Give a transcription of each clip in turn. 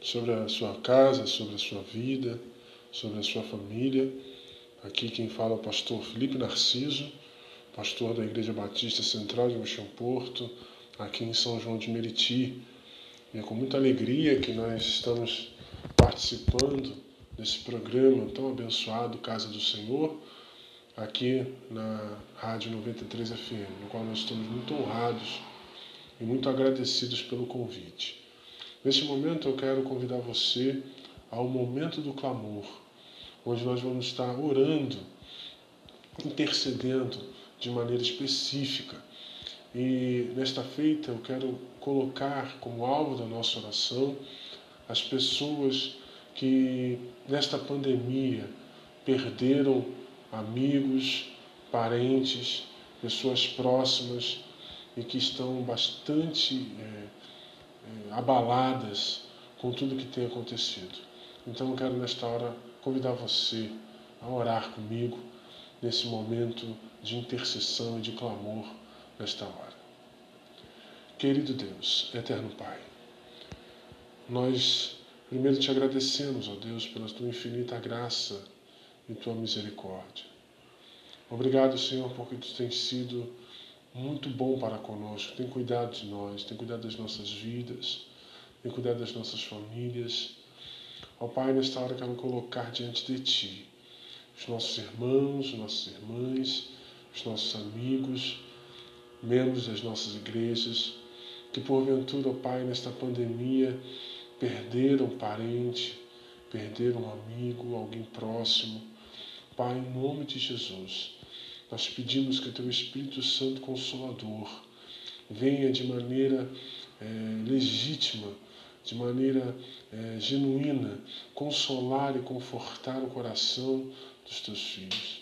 sobre a sua casa, sobre a sua vida, sobre a sua família. Aqui quem fala é o pastor Felipe Narciso, pastor da Igreja Batista Central de Mochão Porto, aqui em São João de Meriti. E é com muita alegria que nós estamos participando desse programa tão abençoado, Casa do Senhor, aqui na Rádio 93 FM, no qual nós estamos muito honrados e muito agradecidos pelo convite. Neste momento eu quero convidar você ao momento do clamor, onde nós vamos estar orando, intercedendo de maneira específica. E nesta feita eu quero colocar como alvo da nossa oração as pessoas que nesta pandemia perderam amigos, parentes, pessoas próximas e que estão bastante é, abaladas com tudo que tem acontecido. Então eu quero nesta hora convidar você a orar comigo nesse momento de intercessão e de clamor nesta hora. Querido Deus, eterno Pai, nós primeiro te agradecemos, ó Deus, pela tua infinita graça e tua misericórdia. Obrigado, Senhor, porque tu tens sido muito bom para conosco, tem cuidado de nós, tem cuidado das nossas vidas, tem cuidado das nossas famílias. Ó Pai, nesta hora quero colocar diante de Ti os nossos irmãos, nossas irmãs, os nossos amigos, membros das nossas igrejas, que porventura, ó Pai, nesta pandemia perderam um parente, perderam um amigo, alguém próximo. Pai, em nome de Jesus, nós pedimos que Teu Espírito Santo Consolador venha de maneira é, legítima, de maneira é, genuína, consolar e confortar o coração dos Teus filhos.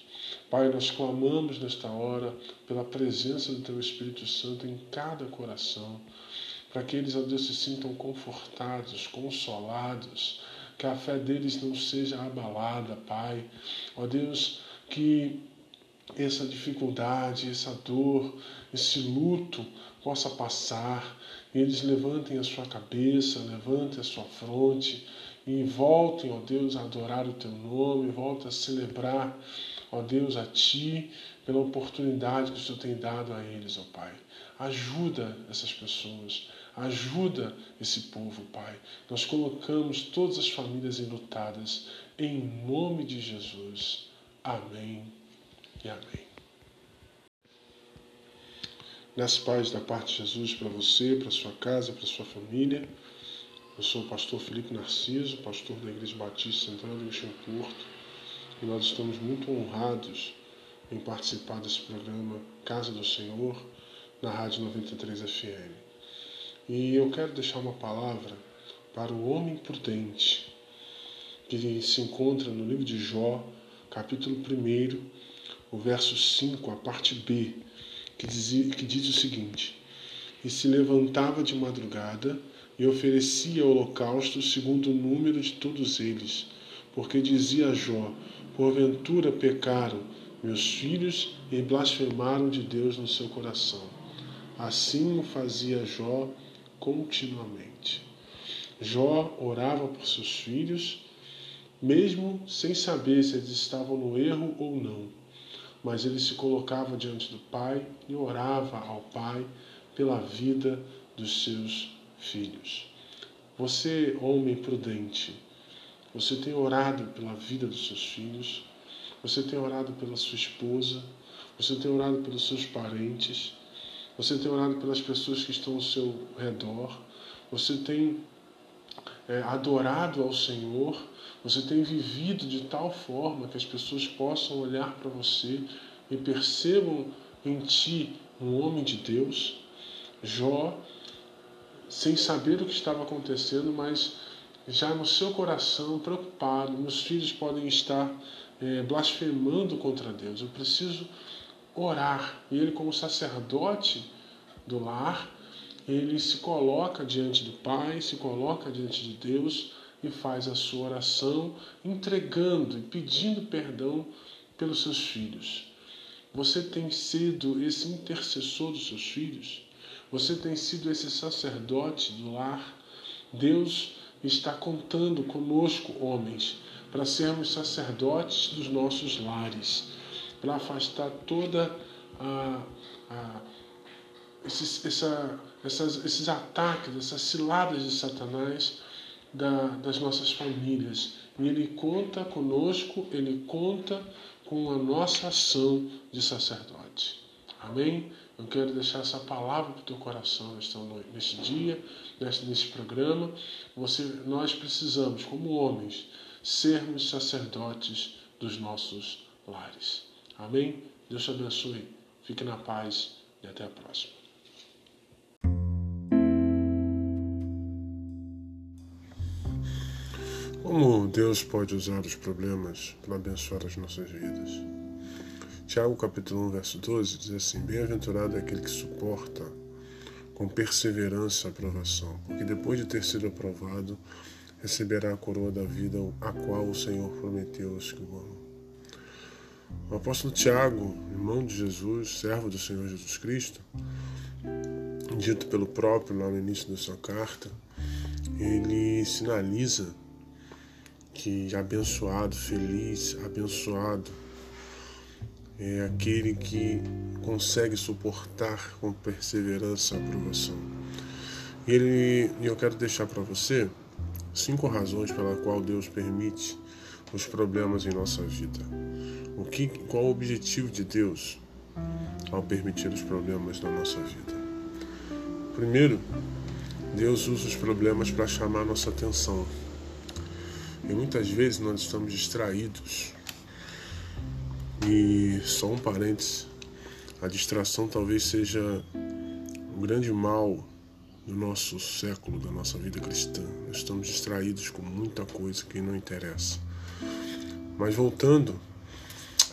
Pai, nós clamamos nesta hora pela presença do Teu Espírito Santo em cada coração, para que eles, ó Deus, se sintam confortados, consolados, que a fé deles não seja abalada, Pai. Ó Deus, que essa dificuldade, essa dor, esse luto possa passar, e eles levantem a sua cabeça, levantem a sua fronte e voltem, ó Deus, a adorar o teu nome, voltem a celebrar, ó Deus, a ti pela oportunidade que o Senhor tem dado a eles, ó Pai. Ajuda essas pessoas, ajuda esse povo, Pai. Nós colocamos todas as famílias enlutadas em nome de Jesus. Amém e amém. Nas paz da parte de Jesus para você, para sua casa, para sua família. Eu sou o pastor Felipe Narciso, pastor da Igreja Batista Central de Michel Porto, e nós estamos muito honrados em participar desse programa Casa do Senhor na Rádio 93 FM. E eu quero deixar uma palavra para o homem prudente, que se encontra no livro de Jó, capítulo 1, o verso 5, a parte B, que, dizia, que diz o seguinte: E se levantava de madrugada e oferecia holocausto segundo o número de todos eles, porque dizia a Jó: Porventura pecaram meus filhos e blasfemaram de Deus no seu coração. Assim o fazia Jó continuamente. Jó orava por seus filhos, mesmo sem saber se eles estavam no erro ou não mas ele se colocava diante do Pai e orava ao Pai pela vida dos seus filhos. Você, homem prudente, você tem orado pela vida dos seus filhos, você tem orado pela sua esposa, você tem orado pelos seus parentes, você tem orado pelas pessoas que estão ao seu redor, você tem é, adorado ao Senhor você tem vivido de tal forma que as pessoas possam olhar para você e percebam em ti um homem de Deus? Jó, sem saber o que estava acontecendo, mas já no seu coração preocupado, meus filhos podem estar é, blasfemando contra Deus. Eu preciso orar. E ele, como sacerdote do lar, ele se coloca diante do Pai, se coloca diante de Deus e faz a sua oração entregando e pedindo perdão pelos seus filhos. Você tem sido esse intercessor dos seus filhos? Você tem sido esse sacerdote do lar? Deus está contando conosco, homens, para sermos sacerdotes dos nossos lares, para afastar toda a, a esses, essa, essas, esses ataques, essas ciladas de Satanás da, das nossas famílias. E ele conta conosco, ele conta com a nossa ação de sacerdote. Amém? Eu quero deixar essa palavra para o teu coração neste dia, neste, programa. Você, nós precisamos, como homens, sermos sacerdotes dos nossos lares. Amém? Deus te abençoe. Fique na paz e até a próxima. Como Deus pode usar os problemas para abençoar as nossas vidas? Tiago capítulo 1, verso 12 diz assim: Bem-aventurado é aquele que suporta com perseverança a aprovação, porque depois de ter sido aprovado, receberá a coroa da vida, a qual o Senhor prometeu aos que o amam. O apóstolo Tiago, irmão de Jesus, servo do Senhor Jesus Cristo, dito pelo próprio lá no início da sua carta, ele sinaliza que abençoado, feliz, abençoado é aquele que consegue suportar com perseverança a aprovação. E ele, eu quero deixar para você cinco razões pela qual Deus permite os problemas em nossa vida. O que, qual o objetivo de Deus ao permitir os problemas na nossa vida? Primeiro, Deus usa os problemas para chamar nossa atenção. E muitas vezes nós estamos distraídos. E só um parênteses, a distração talvez seja o grande mal do nosso século, da nossa vida cristã. Nós estamos distraídos com muita coisa que não interessa. Mas voltando,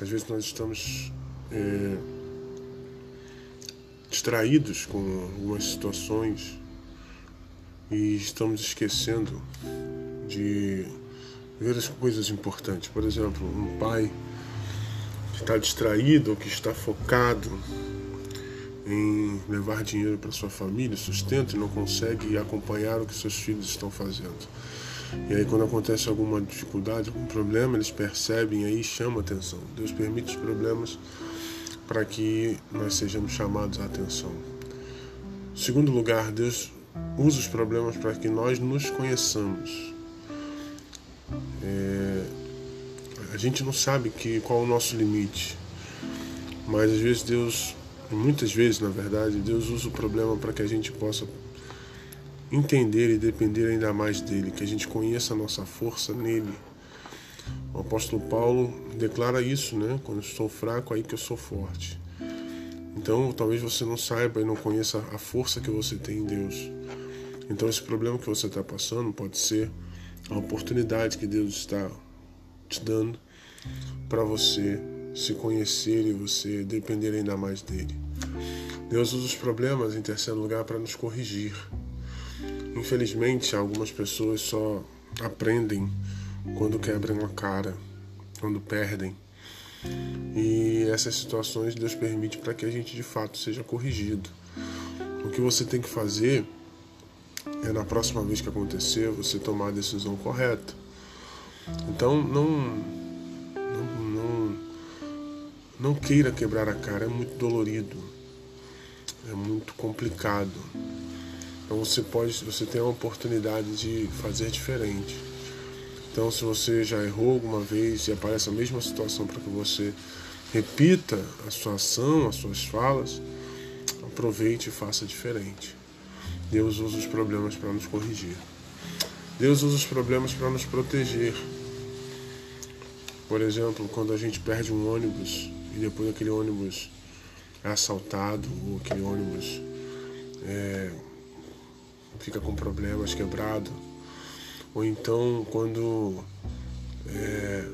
às vezes nós estamos é, distraídos com algumas situações e estamos esquecendo de ver as coisas importantes. Por exemplo, um pai que está distraído, que está focado em levar dinheiro para sua família, sustento e não consegue acompanhar o que seus filhos estão fazendo. E aí quando acontece alguma dificuldade, algum problema, eles percebem e aí chama atenção. Deus permite os problemas para que nós sejamos chamados à atenção. Segundo lugar, Deus usa os problemas para que nós nos conheçamos. A gente não sabe que, qual é o nosso limite, mas às vezes Deus, muitas vezes na verdade, Deus usa o problema para que a gente possa entender e depender ainda mais dele, que a gente conheça a nossa força nele. O apóstolo Paulo declara isso, né? Quando eu estou fraco, aí que eu sou forte. Então, talvez você não saiba e não conheça a força que você tem em Deus. Então, esse problema que você está passando pode ser a oportunidade que Deus está te dando para você se conhecer e você depender ainda mais dele. Deus usa os problemas, em terceiro lugar, para nos corrigir. Infelizmente, algumas pessoas só aprendem quando quebram a cara, quando perdem. E essas situações Deus permite para que a gente de fato seja corrigido. O que você tem que fazer é na próxima vez que acontecer você tomar a decisão correta. Então não, não queira quebrar a cara, é muito dolorido, é muito complicado. Então você pode, você tem a oportunidade de fazer diferente. Então se você já errou alguma vez e aparece a mesma situação para que você repita a sua ação, as suas falas, aproveite e faça diferente. Deus usa os problemas para nos corrigir. Deus usa os problemas para nos proteger. Por exemplo, quando a gente perde um ônibus e depois aquele ônibus é assaltado ou aquele ônibus é, fica com problemas, quebrado. Ou então quando é,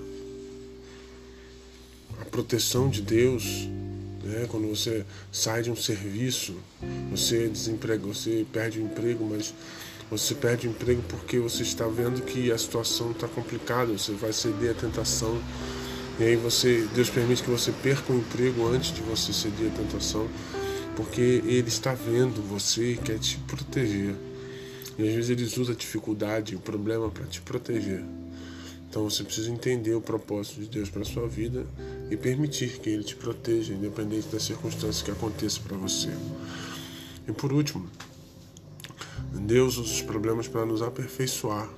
a proteção de Deus né? Quando você sai de um serviço, você desemprega, você perde o emprego, mas você perde o emprego porque você está vendo que a situação está complicada, você vai ceder à tentação. E aí você, Deus permite que você perca o emprego antes de você ceder à tentação, porque Ele está vendo você e quer te proteger. E às vezes eles usam a dificuldade, o problema para te proteger. Então você precisa entender o propósito de Deus para sua vida e permitir que Ele te proteja, independente das circunstâncias que aconteçam para você. E por último, Deus usa os problemas para nos aperfeiçoar.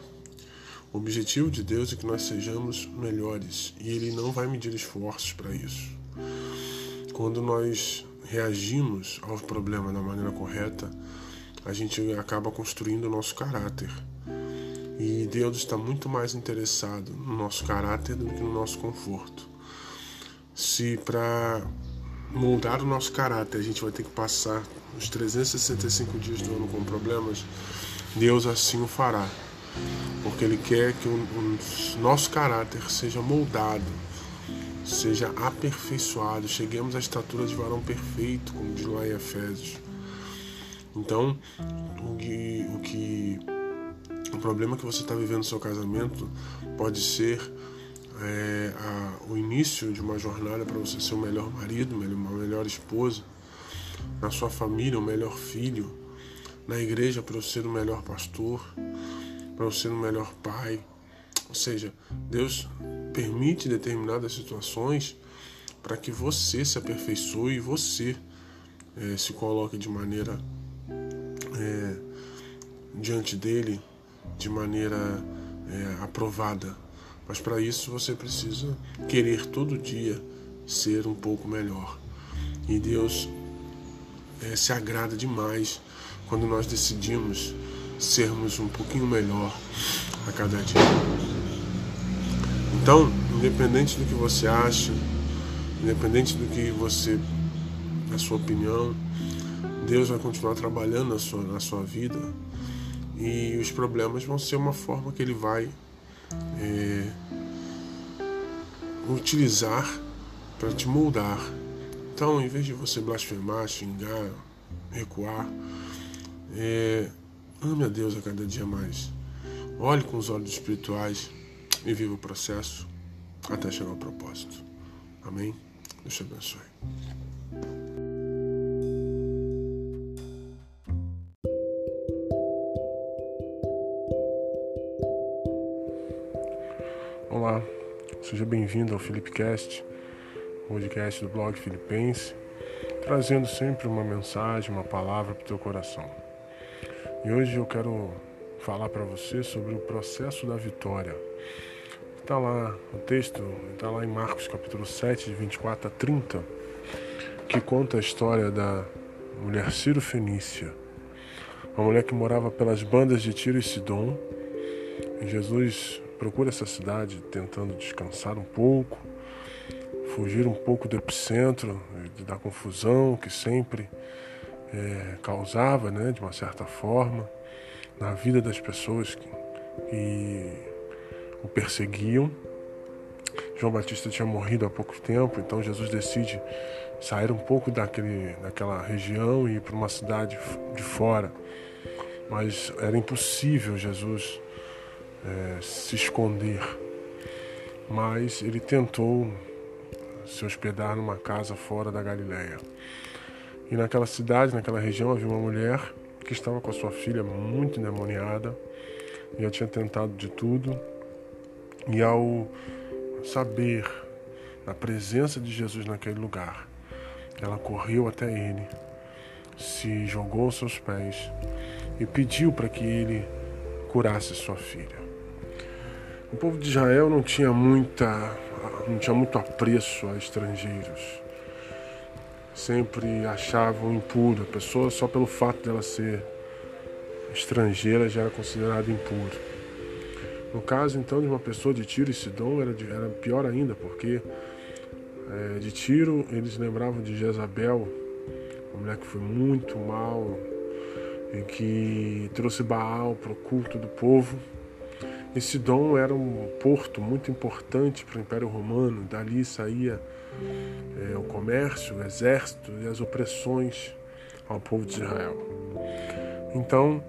O objetivo de Deus é que nós sejamos melhores e Ele não vai medir esforços para isso. Quando nós reagimos ao problema da maneira correta, a gente acaba construindo o nosso caráter. E Deus está muito mais interessado no nosso caráter do que no nosso conforto. Se para moldar o nosso caráter a gente vai ter que passar os 365 dias do ano com problemas, Deus assim o fará. Porque Ele quer que o, o nosso caráter seja moldado, seja aperfeiçoado, cheguemos à estatura de varão perfeito, como diz lá em Efésios. Então, o que, o que o problema que você está vivendo no seu casamento pode ser é, a, o início de uma jornada para você ser o melhor marido, uma melhor esposa, na sua família, o melhor filho, na igreja para você ser o melhor pastor, para você ser o melhor pai. Ou seja, Deus permite determinadas situações para que você se aperfeiçoe e você é, se coloque de maneira é, diante dele de maneira é, aprovada. Mas para isso você precisa querer todo dia ser um pouco melhor. E Deus é, se agrada demais quando nós decidimos sermos um pouquinho melhor a cada dia. Então, independente do que você acha, independente do que você, a sua opinião, Deus vai continuar trabalhando na sua, na sua vida e os problemas vão ser uma forma que Ele vai é, utilizar para te moldar. Então, em vez de você blasfemar, xingar, recuar, é, ame a Deus a cada dia mais. Olhe com os olhos espirituais e viva o processo até chegar ao propósito. Amém? Deus te abençoe. Olá, seja bem-vindo ao Filipcast, podcast do blog Filipense, trazendo sempre uma mensagem, uma palavra para o teu coração. E hoje eu quero falar para você sobre o processo da vitória. Está lá o texto, está lá em Marcos capítulo 7, de 24 a 30, que conta a história da mulher Ciro Fenícia, uma mulher que morava pelas bandas de Tiro e Sidom. E Jesus procura essa cidade tentando descansar um pouco, fugir um pouco do epicentro, da confusão que sempre é, causava, né, de uma certa forma, na vida das pessoas que, que o perseguiam. João Batista tinha morrido há pouco tempo, então Jesus decide sair um pouco daquele, daquela região e ir para uma cidade de fora. Mas era impossível Jesus é, se esconder, mas ele tentou se hospedar numa casa fora da Galiléia. E naquela cidade, naquela região, havia uma mulher que estava com a sua filha muito endemoniada e já tinha tentado de tudo. E ao saber da presença de Jesus naquele lugar, ela correu até ele, se jogou aos seus pés e pediu para que ele curasse sua filha. O povo de Israel não tinha muita, não tinha muito apreço a estrangeiros. Sempre achavam impuro. A pessoa só pelo fato dela ser estrangeira já era considerada impura. No caso então de uma pessoa de Tiro e Sidom era, de, era pior ainda, porque é, de Tiro eles lembravam de Jezabel, uma mulher que foi muito mal e que trouxe Baal para o culto do povo e Sidom era um porto muito importante para o Império Romano, dali saía é, o comércio, o exército e as opressões ao povo de Israel. Então,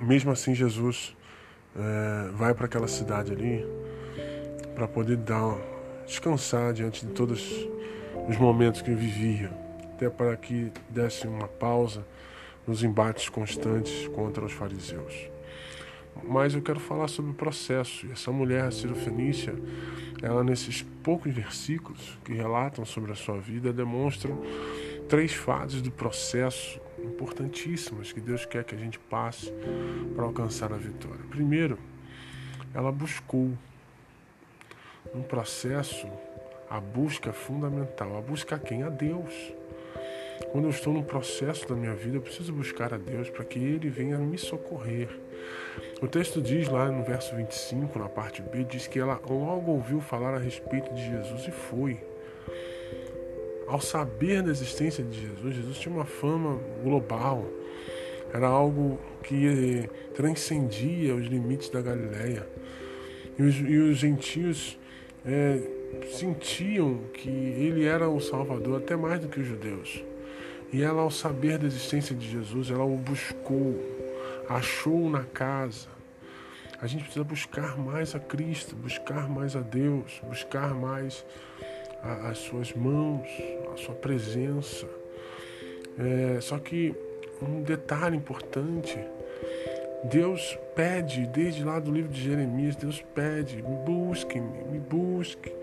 mesmo assim, Jesus é, vai para aquela cidade ali para poder dar, descansar diante de todos os momentos que vivia, até para que desse uma pausa nos embates constantes contra os fariseus. Mas eu quero falar sobre o processo. E essa mulher, a Cirofenícia, ela nesses poucos versículos que relatam sobre a sua vida, demonstram três fases do processo importantíssimas que Deus quer que a gente passe para alcançar a vitória. Primeiro, ela buscou. Um processo, a busca é fundamental. A busca a quem? A Deus. Quando eu estou no processo da minha vida, eu preciso buscar a Deus para que Ele venha me socorrer. O texto diz lá no verso 25, na parte B, diz que ela logo ouviu falar a respeito de Jesus e foi. Ao saber da existência de Jesus, Jesus tinha uma fama global. Era algo que transcendia os limites da Galileia. E os, e os gentios é, sentiam que ele era o Salvador, até mais do que os judeus. E ela, ao saber da existência de Jesus, ela o buscou, achou na casa. A gente precisa buscar mais a Cristo, buscar mais a Deus, buscar mais a, as suas mãos, a sua presença. É, só que um detalhe importante, Deus pede, desde lá do livro de Jeremias, Deus pede, me busquem, me busquem.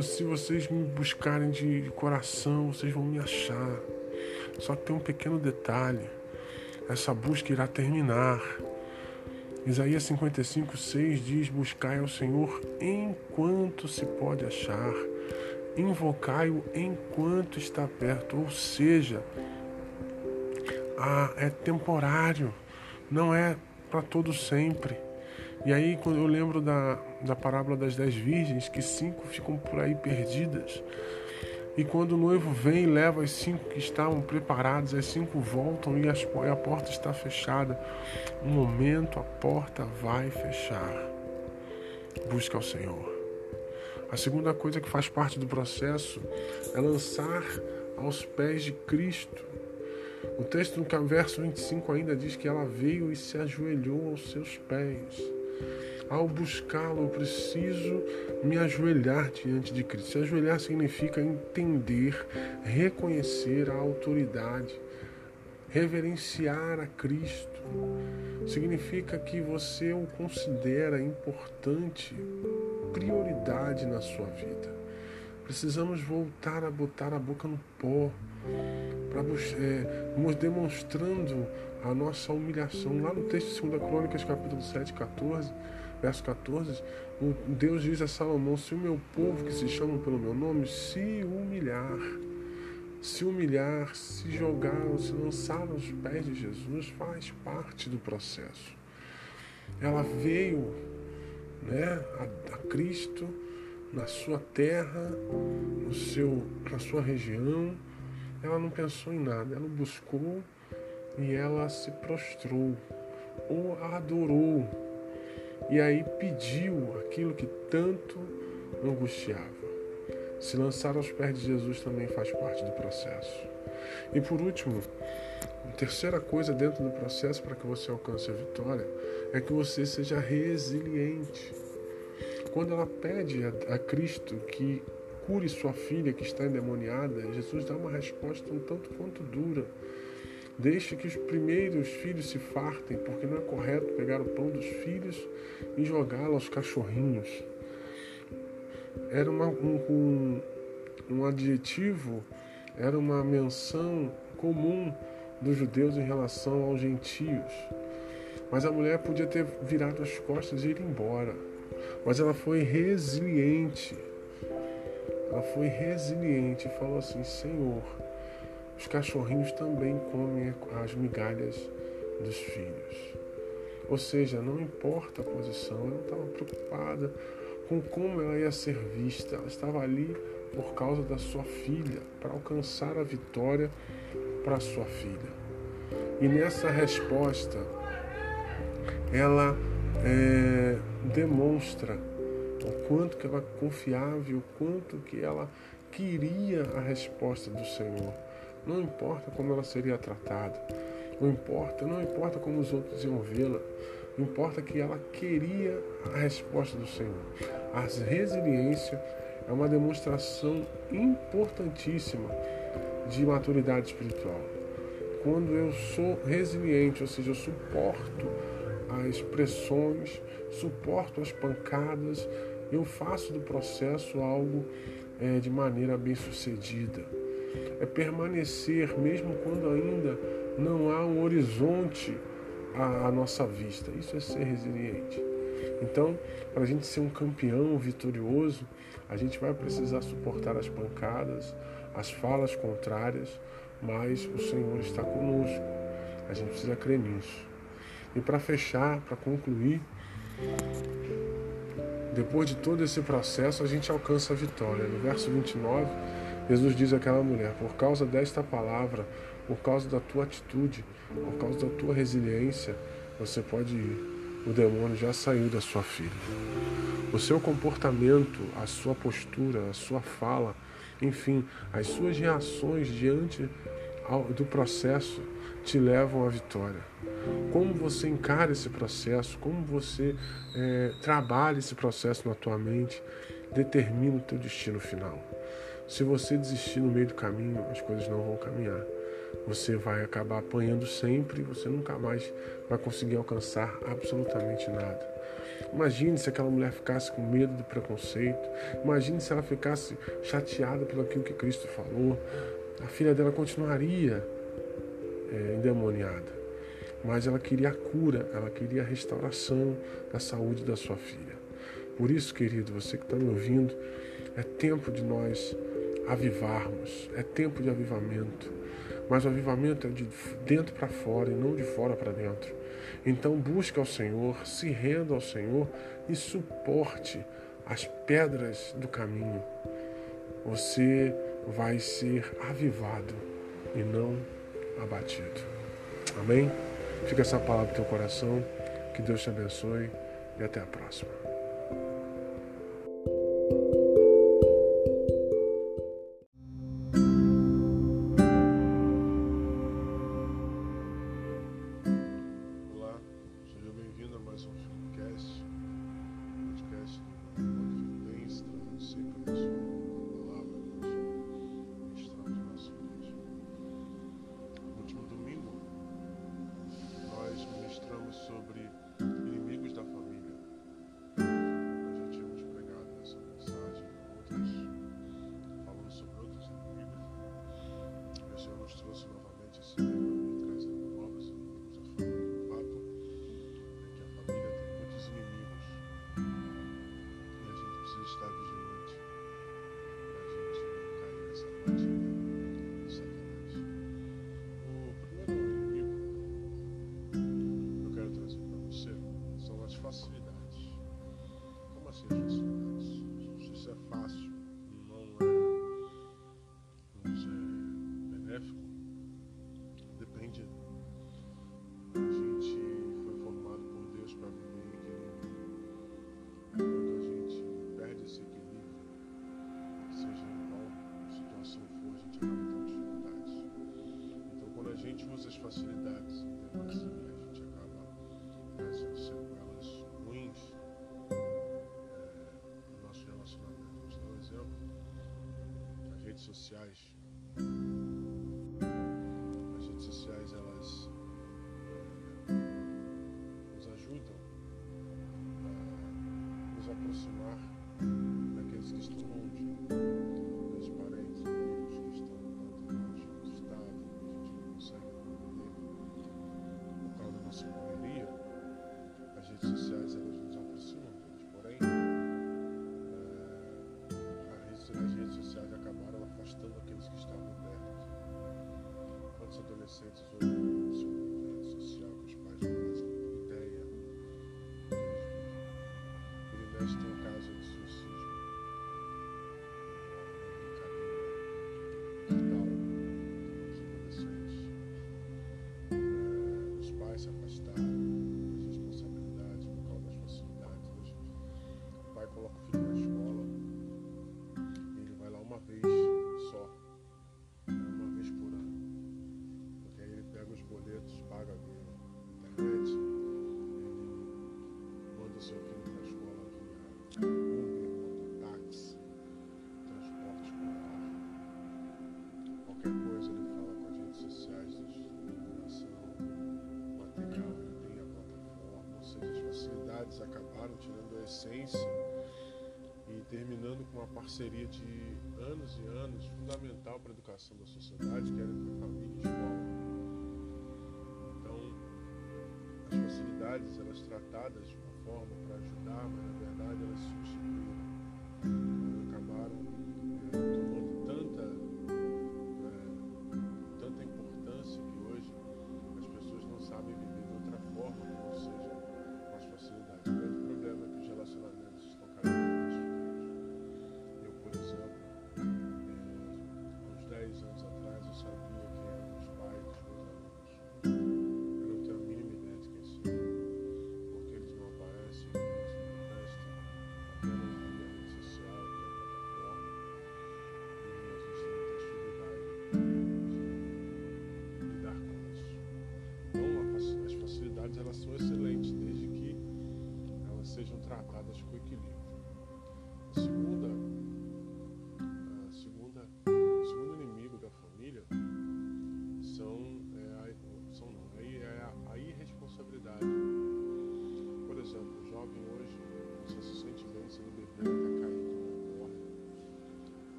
Se vocês me buscarem de coração, vocês vão me achar. Só que tem um pequeno detalhe: essa busca irá terminar. Isaías 55, 6 diz: Buscai ao Senhor enquanto se pode achar, invocai-o enquanto está perto. Ou seja, é temporário, não é para todo sempre. E aí, quando eu lembro da, da parábola das dez virgens, que cinco ficam por aí perdidas, e quando o noivo vem leva as cinco que estavam preparadas, as cinco voltam e, as, e a porta está fechada. Um momento a porta vai fechar. Busca ao Senhor. A segunda coisa que faz parte do processo é lançar aos pés de Cristo. O texto no verso 25 ainda diz que ela veio e se ajoelhou aos seus pés. Ao buscá-lo, eu preciso me ajoelhar diante de Cristo. Se ajoelhar significa entender, reconhecer a autoridade, reverenciar a Cristo. Significa que você o considera importante, prioridade na sua vida. Precisamos voltar a botar a boca no pó, para é, demonstrando a nossa humilhação. Lá no texto de 2 Crônicas, capítulo 7, 14, verso 14, Deus diz a Salomão: Se o meu povo que se chama pelo meu nome se humilhar, se humilhar, se jogar, se lançar aos pés de Jesus, faz parte do processo. Ela veio né, a, a Cristo na sua terra, no seu, na sua região. Ela não pensou em nada, ela buscou e ela se prostrou ou adorou e aí pediu aquilo que tanto angustiava. Se lançar aos pés de Jesus também faz parte do processo. E por último, a terceira coisa dentro do processo para que você alcance a vitória é que você seja resiliente. Quando ela pede a, a Cristo que cure sua filha que está endemoniada, Jesus dá uma resposta um tanto quanto dura. Deixe que os primeiros filhos se fartem, porque não é correto pegar o pão dos filhos e jogá-lo aos cachorrinhos. Era uma, um, um, um adjetivo, era uma menção comum dos judeus em relação aos gentios. Mas a mulher podia ter virado as costas e ir embora. Mas ela foi resiliente. Ela foi resiliente e falou assim: Senhor, os cachorrinhos também comem as migalhas dos filhos. Ou seja, não importa a posição, ela não estava preocupada com como ela ia ser vista, ela estava ali por causa da sua filha, para alcançar a vitória para sua filha. E nessa resposta, ela é, demonstra o quanto que ela confiava e o quanto que ela queria a resposta do Senhor. Não importa como ela seria tratada. Não importa, não importa como os outros iam vê-la. Não importa que ela queria a resposta do Senhor. A resiliência é uma demonstração importantíssima de maturidade espiritual. quando eu sou resiliente, ou seja, eu suporto as pressões, suporto as pancadas, eu faço do processo algo é, de maneira bem sucedida. É permanecer mesmo quando ainda não há um horizonte à, à nossa vista. Isso é ser resiliente. Então, para a gente ser um campeão vitorioso, a gente vai precisar suportar as pancadas, as falas contrárias, mas o Senhor está conosco. A gente precisa crer nisso. E para fechar, para concluir, depois de todo esse processo, a gente alcança a vitória. No verso 29, Jesus diz àquela mulher: Por causa desta palavra, por causa da tua atitude, por causa da tua resiliência, você pode ir. O demônio já saiu da sua filha. O seu comportamento, a sua postura, a sua fala, enfim, as suas reações diante do processo te levam à vitória. Como você encara esse processo, como você é, trabalha esse processo na tua mente, determina o teu destino final. Se você desistir no meio do caminho, as coisas não vão caminhar. Você vai acabar apanhando sempre, você nunca mais vai conseguir alcançar absolutamente nada. Imagine se aquela mulher ficasse com medo do preconceito. Imagine se ela ficasse chateada pelo aquilo que Cristo falou. A filha dela continuaria é, endemoniada. Mas ela queria a cura, ela queria a restauração da saúde da sua filha. Por isso, querido, você que está me ouvindo, é tempo de nós avivarmos, é tempo de avivamento. Mas o avivamento é de dentro para fora e não de fora para dentro. Então busque ao Senhor, se renda ao Senhor e suporte as pedras do caminho. Você vai ser avivado e não abatido. Amém? Fica essa palavra no teu coração. Que Deus te abençoe e até a próxima. Sociais. As redes sociais elas é, nos ajudam a nos aproximar parceria de anos e anos fundamental para a educação da sociedade, que era entre família e escola. Então, as facilidades, elas tratadas de uma forma para ajudar, mas na verdade elas.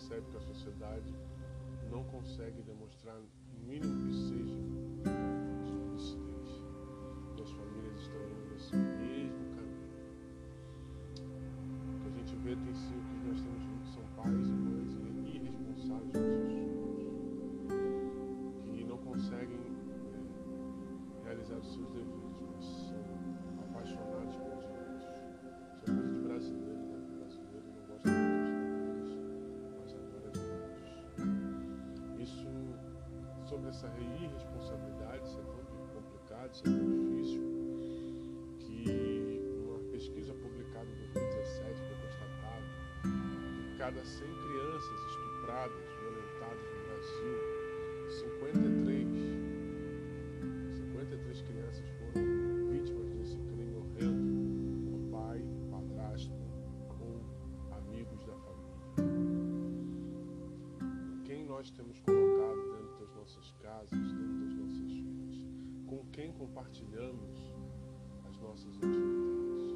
Percebe que a sociedade não consegue essa irresponsabilidade, isso é tão complicado, isso é tão difícil, que numa pesquisa publicada em 2017 foi constatado que cada 100 crianças estupradas, quem compartilhamos as nossas intimidades?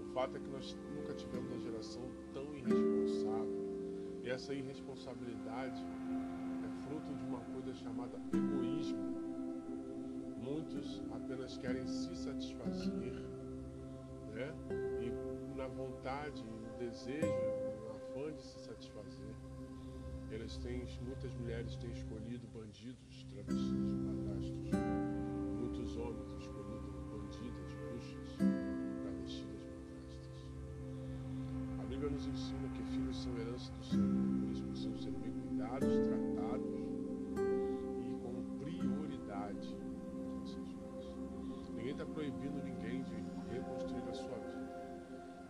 O fato é que nós nunca tivemos uma geração tão irresponsável. E essa irresponsabilidade é fruto de uma coisa chamada egoísmo. Muitos apenas querem se satisfazer, né? E na vontade, no desejo, no afã de se satisfazer, elas têm, muitas mulheres têm escolhido bandidos travestidos de Muitos homens escolhido bandidas, bruxas, travestidas madrastas. A Bíblia nos ensina que filhos são herança do Senhor, por isso precisam ser bem cuidados, tratados e com prioridade. Ninguém está proibindo ninguém de reconstruir a sua vida.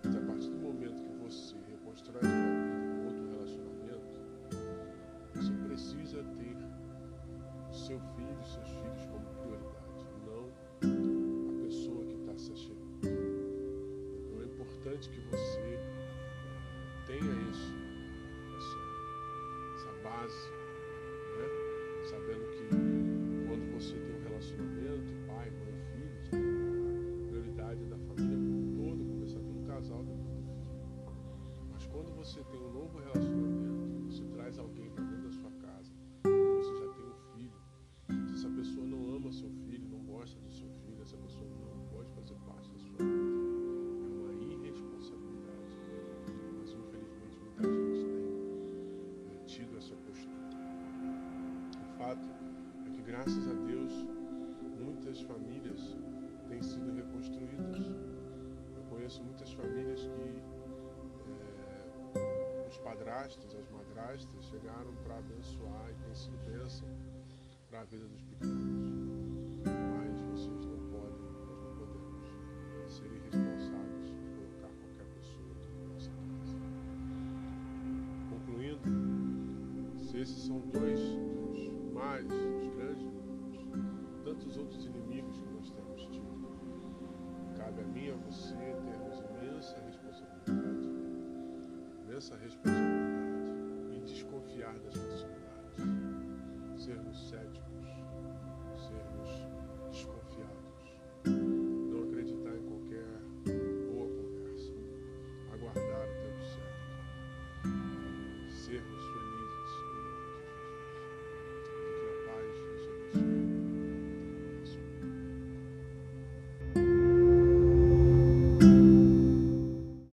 Mas a partir do momento que você reconstrói a sua vida com outro relacionamento, você precisa ter seu filho seus filhos como graças a Deus muitas famílias têm sido reconstruídas. Eu conheço muitas famílias que eh, os padrastos, as madrastas chegaram para abençoar e têm sido bênção para a vida dos pequenos. Mas vocês não podem, nós não podemos ser irresponsáveis e colocar qualquer pessoa da nossa casa. Concluindo, se esses são dois dos mais, tantos outros inimigos que nós temos tido. Cabe a mim e a você termos imensa responsabilidade, imensa responsabilidade e desconfiar das facilidades, sermos céticos.